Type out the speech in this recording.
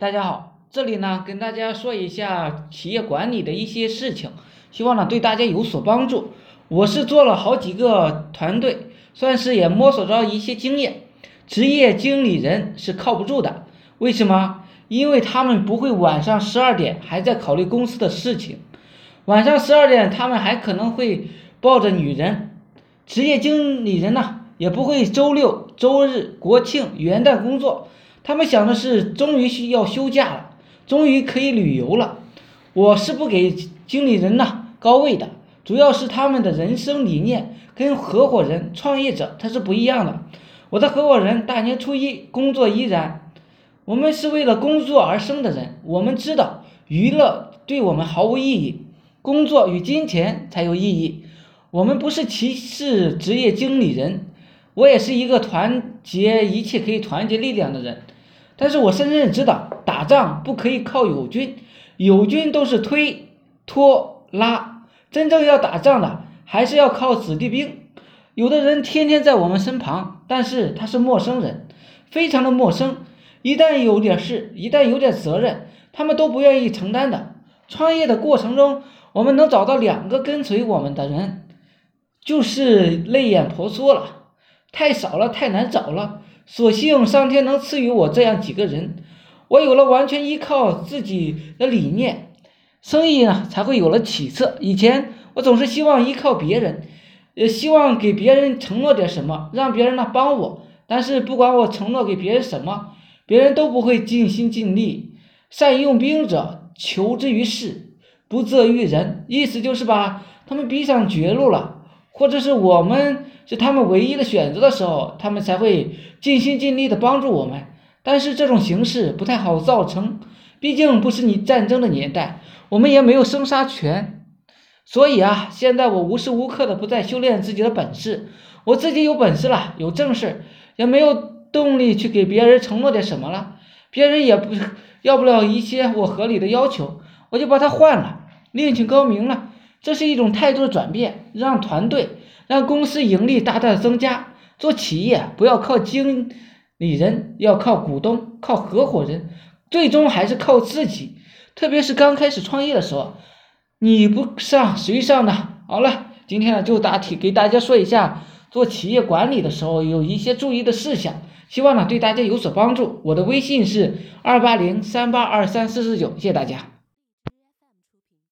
大家好，这里呢跟大家说一下企业管理的一些事情，希望呢对大家有所帮助。我是做了好几个团队，算是也摸索着一些经验。职业经理人是靠不住的，为什么？因为他们不会晚上十二点还在考虑公司的事情，晚上十二点他们还可能会抱着女人。职业经理人呢？也不会周六、周日、国庆、元旦工作，他们想的是终于需要休假了，终于可以旅游了。我是不给经理人呐高位的，主要是他们的人生理念跟合伙人、创业者他是不一样的。我的合伙人大年初一工作依然，我们是为了工作而生的人，我们知道娱乐对我们毫无意义，工作与金钱才有意义。我们不是歧视职业经理人。我也是一个团结一切可以团结力量的人，但是我深深知道，打仗不可以靠友军，友军都是推拖拉，真正要打仗的还是要靠子弟兵。有的人天天在我们身旁，但是他是陌生人，非常的陌生。一旦有点事，一旦有点责任，他们都不愿意承担的。创业的过程中，我们能找到两个跟随我们的人，就是泪眼婆娑了。太少了，太难找了。所幸上天能赐予我这样几个人，我有了完全依靠自己的理念，生意呢才会有了起色。以前我总是希望依靠别人，呃，希望给别人承诺点什么，让别人呢帮我。但是不管我承诺给别人什么，别人都不会尽心尽力。善用兵者，求之于事，不责于人。意思就是把他们逼上绝路了，或者是我们。是他们唯一的选择的时候，他们才会尽心尽力的帮助我们。但是这种形式不太好造成，毕竟不是你战争的年代，我们也没有生杀权。所以啊，现在我无时无刻的不在修炼自己的本事。我自己有本事了，有正事，也没有动力去给别人承诺点什么了。别人也不要不了一些我合理的要求，我就把它换了，另请高明了。这是一种态度的转变，让团队。让公司盈利大大的增加。做企业不要靠经理人，要靠股东、靠合伙人，最终还是靠自己。特别是刚开始创业的时候，你不上谁上呢？好了，今天呢就大体给大家说一下做企业管理的时候有一些注意的事项，希望呢对大家有所帮助。我的微信是二八零三八二三四四九，谢谢大家。